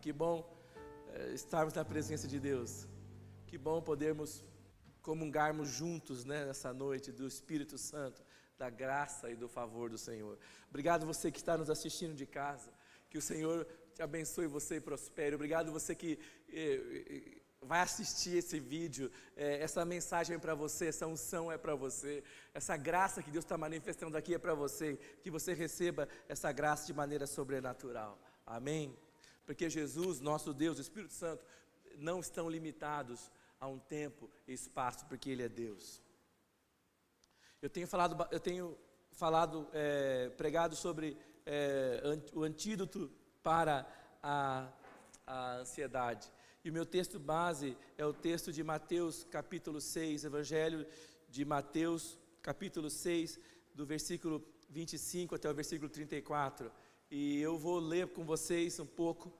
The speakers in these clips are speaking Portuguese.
Que bom é, estarmos na presença de Deus. Que bom podermos comungarmos juntos né, nessa noite do Espírito Santo, da graça e do favor do Senhor. Obrigado você que está nos assistindo de casa. Que o Senhor te abençoe você e prospere. Obrigado você que eh, eh, vai assistir esse vídeo. Eh, essa mensagem é para você, essa unção é para você. Essa graça que Deus está manifestando aqui é para você. Que você receba essa graça de maneira sobrenatural. Amém? Porque Jesus, nosso Deus, o Espírito Santo, não estão limitados a um tempo e espaço, porque Ele é Deus. Eu tenho falado, eu tenho falado, é, pregado sobre é, o antídoto para a, a ansiedade. E o meu texto base é o texto de Mateus, capítulo 6, Evangelho de Mateus, capítulo 6, do versículo 25 até o versículo 34. E eu vou ler com vocês um pouco.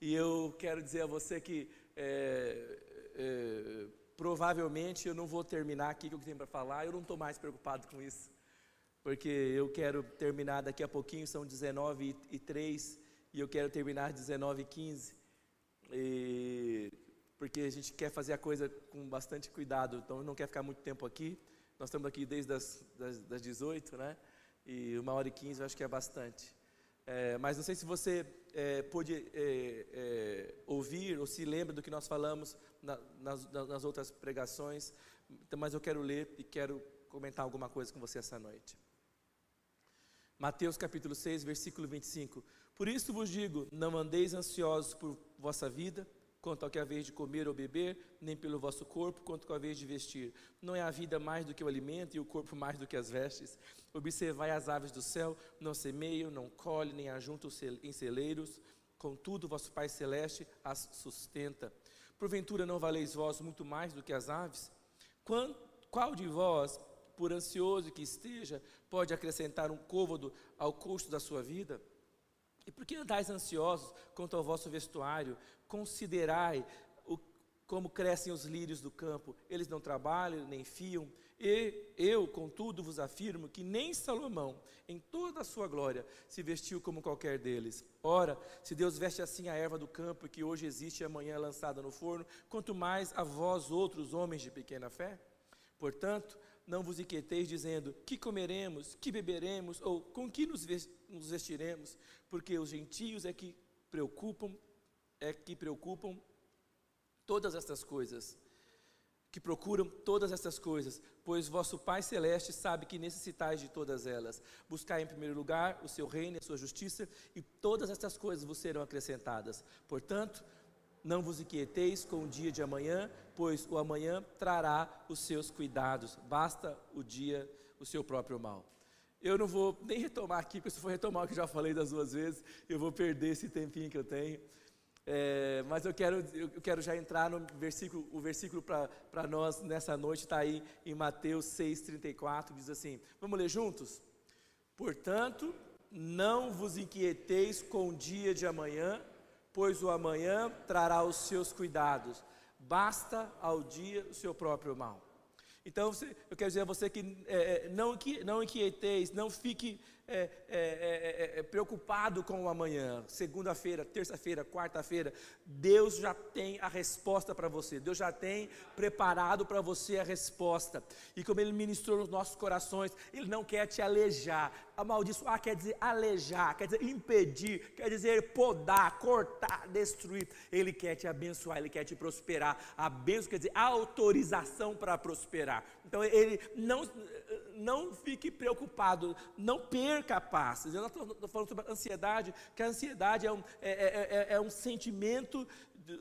E eu quero dizer a você que é, é, provavelmente eu não vou terminar aqui o que eu tenho para falar, eu não estou mais preocupado com isso, porque eu quero terminar daqui a pouquinho, são 19 e 3, e eu quero terminar 19 e 15, e, porque a gente quer fazer a coisa com bastante cuidado, então não quer ficar muito tempo aqui, nós estamos aqui desde as das, das 18, né? E uma hora e 15 eu acho que é bastante. É, mas não sei se você é, pôde é, é, ouvir ou se lembra do que nós falamos na, nas, nas, outras pregações, então, mas eu quero ler e quero comentar alguma coisa com você essa noite. Mateus capítulo 6, versículo 25. Por isso vos digo: não andeis ansiosos por vossa vida quanto ao que vez de comer ou beber, nem pelo vosso corpo, quanto ao que vez de vestir. Não é a vida mais do que o alimento e o corpo mais do que as vestes? Observai as aves do céu, não semeiam, não colhem, nem ajuntam em celeiros, contudo vosso Pai Celeste as sustenta. Porventura não valeis vós muito mais do que as aves? Qual de vós, por ansioso que esteja, pode acrescentar um côvado ao custo da sua vida? E por que andais ansiosos quanto ao vosso vestuário? Considerai o, como crescem os lírios do campo. Eles não trabalham, nem fiam. E eu, contudo, vos afirmo que nem Salomão, em toda a sua glória, se vestiu como qualquer deles. Ora, se Deus veste assim a erva do campo, que hoje existe e amanhã é lançada no forno, quanto mais a vós, outros homens de pequena fé? Portanto, não vos inquieteis dizendo: que comeremos, que beberemos, ou com que nos vestiremos, porque os gentios é que preocupam, é que preocupam todas estas coisas, que procuram todas estas coisas, pois vosso Pai celeste sabe que necessitais de todas elas. Buscai em primeiro lugar o seu reino e a sua justiça, e todas estas coisas vos serão acrescentadas. Portanto, não vos inquieteis com o dia de amanhã, pois o amanhã trará os seus cuidados. Basta o dia o seu próprio mal. Eu não vou nem retomar aqui, porque se for retomar o que já falei das duas vezes, eu vou perder esse tempinho que eu tenho. É, mas eu quero, eu quero já entrar no versículo, o versículo para nós nessa noite está aí em Mateus 6,34, diz assim: vamos ler juntos? Portanto, não vos inquieteis com o dia de amanhã, pois o amanhã trará os seus cuidados. Basta ao dia o seu próprio mal. Então, eu quero dizer a você que é, é não, não inquieteis, não fique é é, é, é, é, preocupado com o amanhã, segunda-feira, terça-feira, quarta-feira, Deus já tem a resposta para você, Deus já tem preparado para você a resposta. E como Ele ministrou nos nossos corações, Ele não quer te alejar. Amaldiçoar quer dizer alejar, quer dizer impedir, quer dizer podar, cortar, destruir. Ele quer te abençoar, Ele quer te prosperar. A benção quer dizer autorização para prosperar. Então, Ele não não fique preocupado, não perca a paz. Eu estou falando sobre ansiedade, que a ansiedade é um, é, é, é, é um sentimento,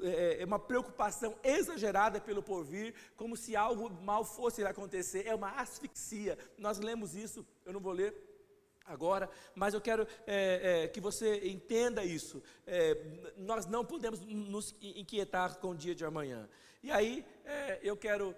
é, é uma preocupação exagerada pelo porvir, como se algo mal fosse acontecer, é uma asfixia. Nós lemos isso, eu não vou ler agora, mas eu quero é, é, que você entenda isso. É, nós não podemos nos inquietar com o dia de amanhã. E aí eu quero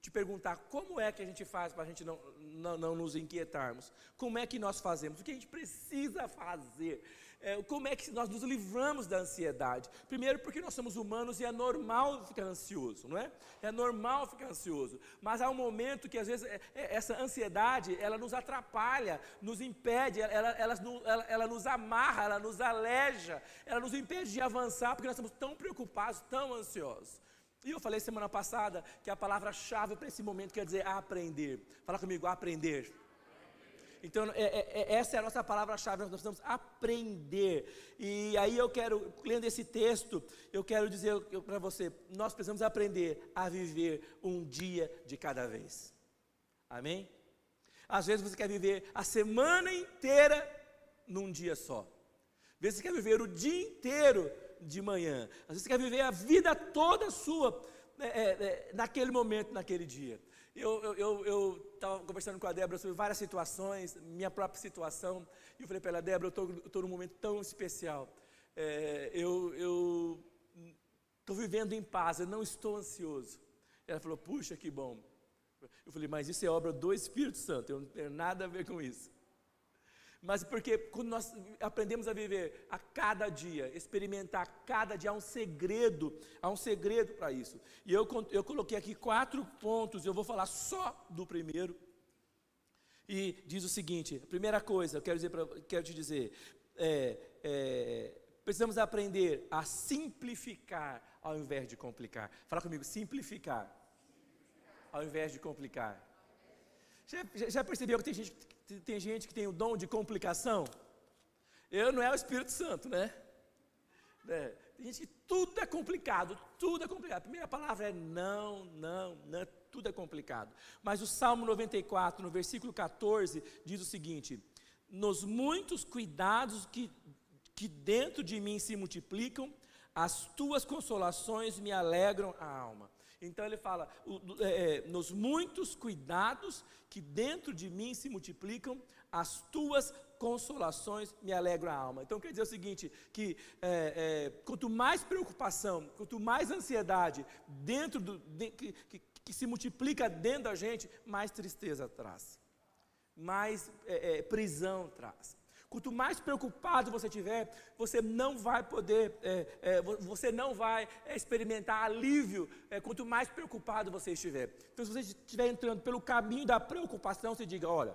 te perguntar como é que a gente faz para a gente não, não, não, nos inquietarmos. Como é que nós fazemos? O que a gente precisa fazer? é, como é que nós nos livramos da ansiedade? Primeiro, porque nós somos humanos e é normal ficar ansioso, não é? É normal ficar ansioso, mas há um momento que às vezes é, é, essa ansiedade ela nos atrapalha, nos impede, ela, ela, ela, ela nos amarra, ela nos aleja, ela nos impede de avançar porque nós estamos tão preocupados, tão ansiosos. E eu falei semana passada que a palavra-chave para esse momento quer dizer aprender. Fala comigo, aprender. Então, é, é, é, essa é a nossa palavra-chave, nós precisamos aprender. E aí eu quero, lendo esse texto, eu quero dizer para você: nós precisamos aprender a viver um dia de cada vez. Amém? Às vezes você quer viver a semana inteira num dia só. Às vezes você quer viver o dia inteiro de manhã. Às vezes você quer viver a vida toda sua é, é, naquele momento, naquele dia. Eu estava conversando com a Débora sobre várias situações, minha própria situação, e eu falei para ela, Débora, eu estou num momento tão especial. É, eu estou vivendo em paz, eu não estou ansioso. Ela falou, puxa, que bom. Eu falei, mas isso é obra do Espírito Santo, eu não tenho nada a ver com isso mas porque quando nós aprendemos a viver a cada dia, experimentar a cada dia, há um segredo, há um segredo para isso. E eu, eu coloquei aqui quatro pontos, eu vou falar só do primeiro. E diz o seguinte: a primeira coisa, eu quero, dizer pra, quero te dizer, é, é, precisamos aprender a simplificar ao invés de complicar. Fala comigo, simplificar ao invés de complicar. Já, já percebeu que tem gente tem gente que tem o dom de complicação. Eu não é o Espírito Santo, né? É, tem gente que tudo é complicado, tudo é complicado. A primeira palavra é não, não, não, tudo é complicado. Mas o Salmo 94, no versículo 14, diz o seguinte: Nos muitos cuidados que, que dentro de mim se multiplicam, as tuas consolações me alegram a alma. Então ele fala: é, é, nos muitos cuidados que dentro de mim se multiplicam, as tuas consolações me alegram a alma. Então quer dizer o seguinte: que é, é, quanto mais preocupação, quanto mais ansiedade dentro do, de, que, que, que, se multiplica dentro da gente, mais tristeza traz, mais é, prisão traz. Quanto mais preocupado você tiver, você não vai poder, é, é, você não vai experimentar alívio. É, quanto mais preocupado você estiver. Então, se você estiver entrando pelo caminho da preocupação, você diga: olha,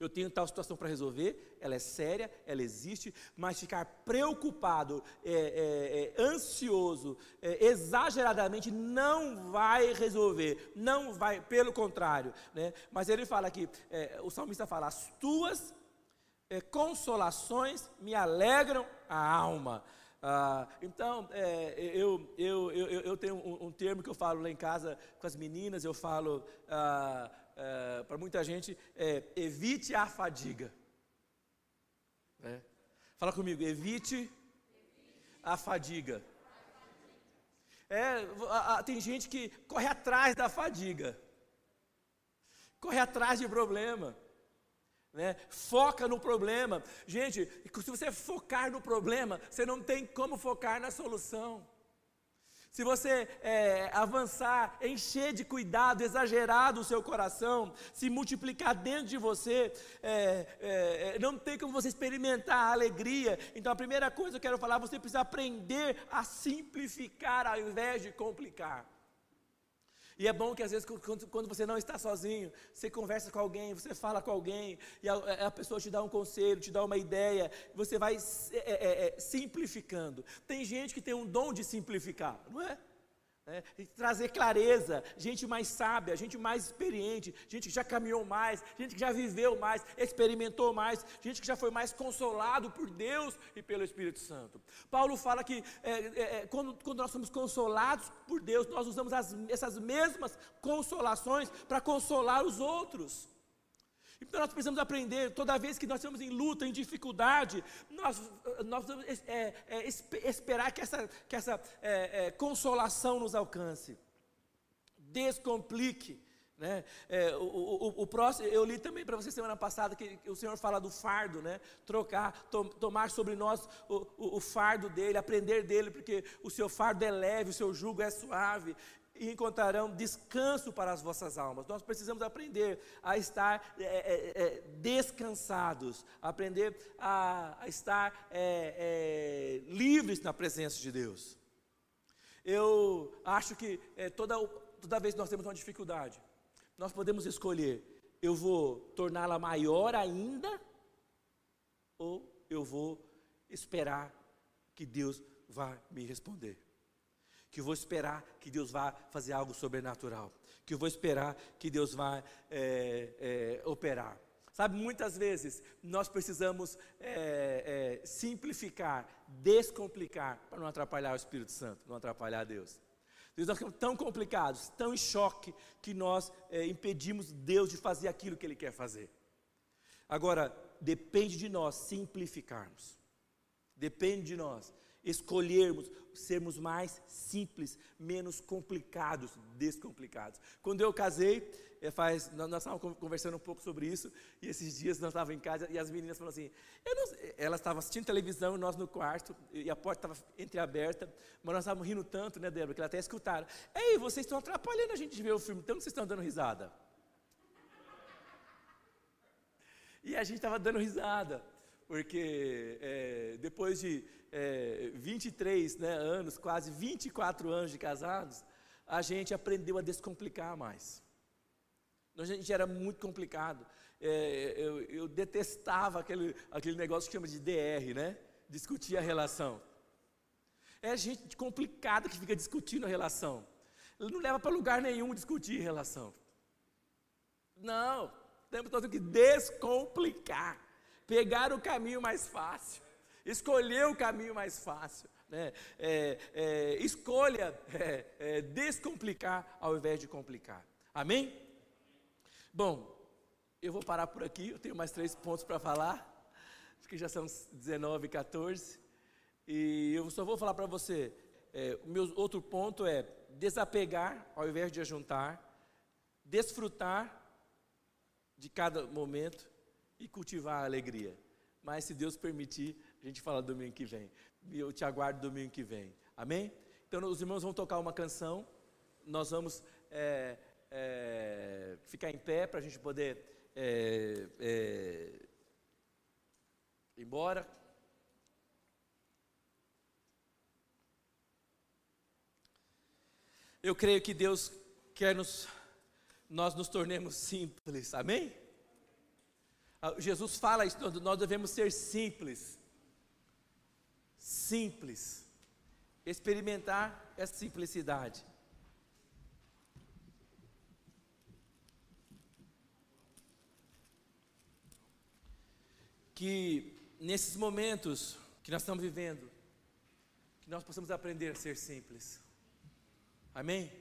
eu tenho tal situação para resolver, ela é séria, ela existe, mas ficar preocupado, é, é, é, ansioso, é, exageradamente não vai resolver, não vai, pelo contrário. Né? Mas ele fala aqui, é, o salmista fala: as tuas é, consolações me alegram a alma. Ah, então, é, eu, eu, eu, eu tenho um, um, termo que eu falo lá em casa com as meninas, eu falo ah, ah, para muita gente, é, evite a fadiga. É. Fala comigo, evite a fadiga. É, tem gente que corre atrás da fadiga, corre atrás de problema. Né? Foca no problema. Gente, se você focar no problema, você não tem como focar na solução. Se você é, avançar, encher de cuidado, exagerado o seu coração, se multiplicar dentro de você, é, é, é não tem como você experimentar a alegria. Então, a primeira coisa que eu quero falar, você precisa aprender a simplificar ao invés de complicar. E é bom que às vezes, quando você não está sozinho, você conversa com alguém, você fala com alguém, e a, a pessoa te dá um conselho, te dá uma ideia, você vai é, é, é, simplificando. Tem gente que tem um dom de simplificar, não é? É, trazer clareza, gente mais sábia, gente mais experiente, gente que já caminhou mais, gente que já viveu mais, experimentou mais, gente que já foi mais consolado por Deus e pelo Espírito Santo. Paulo fala que é, é, é quando, quando, nós somos consolados por Deus, nós usamos as, essas mesmas consolações para consolar os outros. Então nós precisamos aprender, toda vez que nós estamos em luta, em dificuldade, nós, nós precisamos é, é, esperar que essa, que essa é, consolação nos alcance. Descomplique. Né? É, o, o, o, próximo, eu li também para você semana passada que, que, o Senhor fala do fardo, né? trocar, to, tomar sobre nós o, o, fardo dele, aprender dele, porque o seu fardo é leve, o seu jugo é suave. E encontrarão descanso para as vossas almas. Nós precisamos aprender a estar é, é, é descansados, aprender a, a estar é, é, livres na presença de Deus. Eu acho que é, toda, toda vez que nós temos uma dificuldade, nós podemos escolher: eu vou torná-la maior ainda, ou eu vou esperar que Deus vá me responder. Que eu vou esperar que Deus vá fazer algo sobrenatural. Que eu vou esperar que Deus vá é, é, operar. Sabe, muitas vezes nós precisamos é, é, simplificar, descomplicar, para não atrapalhar o Espírito Santo, não atrapalhar Deus. Deus, nós ficamos tão complicados, tão em choque, que nós é, impedimos Deus de fazer aquilo que Ele quer fazer. Agora, depende de nós simplificarmos. Depende de nós escolhermos sermos mais simples, menos complicados, descomplicados. Quando eu casei, é, faz, nós, estávamos conversando um pouco sobre isso, e esses dias nós estávamos em casa e as meninas falaram assim: não, elas estavam assistindo televisão, nós no quarto, e a porta estava entreaberta, mas nós estávamos rindo tanto, né, Débora, que elas até escutaram: Ei, vocês estão atrapalhando a gente de ver o filme, tanto vocês estão dando risada. E a gente estava dando risada, porque é, depois de é, 23 né, anos, quase 24 anos de casados, a gente aprendeu a descomplicar mais. A gente era muito complicado. É, eu, eu, detestava aquele, aquele negócio que chama de DR, né? Discutir a relação. É gente complicada que fica discutindo a relação. Não leva para lugar nenhum discutir relação. Não, temos que descomplicar. Pegar o caminho mais fácil escolher o caminho mais fácil. Né? É, é, escolha é, é, descomplicar ao invés de complicar. Amém? Bom, eu vou parar por aqui, eu tenho mais três pontos para falar, acho que já são 19, 14, e eu só vou falar para você, é, o meu outro ponto é desapegar ao invés de ajuntar, desfrutar de cada momento e cultivar a alegria. Mas se Deus permitir, a gente fala domingo que vem. Eu te aguardo domingo que vem. Amém? Então, os irmãos vão tocar uma canção. Nós vamos é, é, ficar em pé para a gente poder é, é, ir embora. Eu creio que Deus quer nos, nós nos tornemos simples, amém? Ah, Jesus fala isso, nós devemos ser simples simples. Experimentar essa simplicidade. Que nesses momentos que nós estamos vivendo, que nós possamos aprender a ser simples. Amém?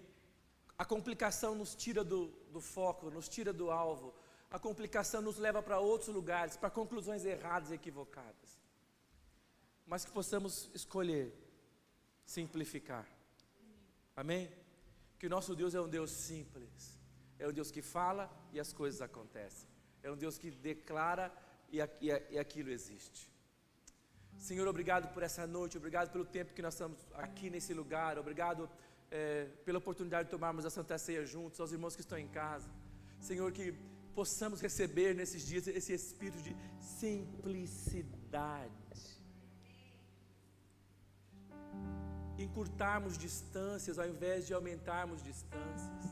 A complicação nos tira do, do foco, nos tira do alvo. A complicação nos leva para outros lugares, para conclusões erradas e equivocadas mas que possamos escolher simplificar. Amém? Que o nosso Deus é um Deus simples, é um Deus que fala e as coisas acontecem, é um Deus que declara e, e, e aquilo existe. Senhor, obrigado por essa noite, obrigado pelo tempo que nós estamos aqui nesse lugar, obrigado é, pela oportunidade de tomarmos a Santa Ceia juntos, aos irmãos que estão em casa. Senhor, que possamos receber nesses dias esse espírito de simplicidade encurtarmos distâncias ao invés de aumentarmos distâncias.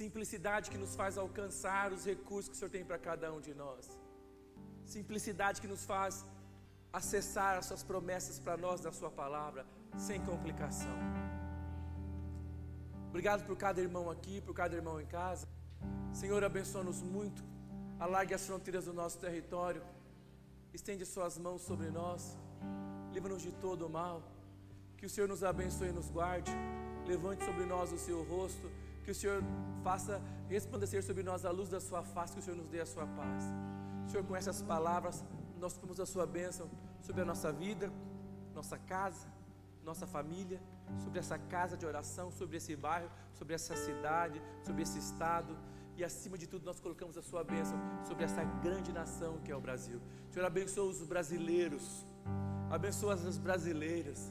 Simplicidade que nos faz alcançar os recursos que o Senhor tem para cada um de nós. Simplicidade que nos faz acessar as Suas promessas para nós na Sua palavra, sem complicação. Obrigado por cada irmão aqui, por cada irmão em casa. Senhor, abençoa-nos muito. Alargue as fronteiras do nosso território. Estende suas mãos sobre nós, livra-nos de todo o mal, que o Senhor nos abençoe e nos guarde, levante sobre nós o seu rosto, que o Senhor faça resplandecer sobre nós a luz da sua face, que o Senhor nos dê a sua paz. Senhor, com essas palavras, nós pedimos a sua bênção sobre a nossa vida, nossa casa, nossa família, sobre essa casa de oração, sobre esse bairro, sobre essa cidade, sobre esse estado e acima de tudo nós colocamos a sua bênção sobre essa grande nação que é o Brasil. Senhor, abençoa os brasileiros, abençoa as brasileiras.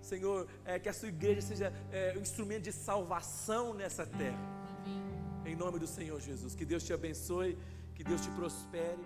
Senhor, é, que a sua igreja seja é, um instrumento de salvação nessa terra. Em nome do Senhor Jesus. Que Deus te abençoe, que Deus te prospere.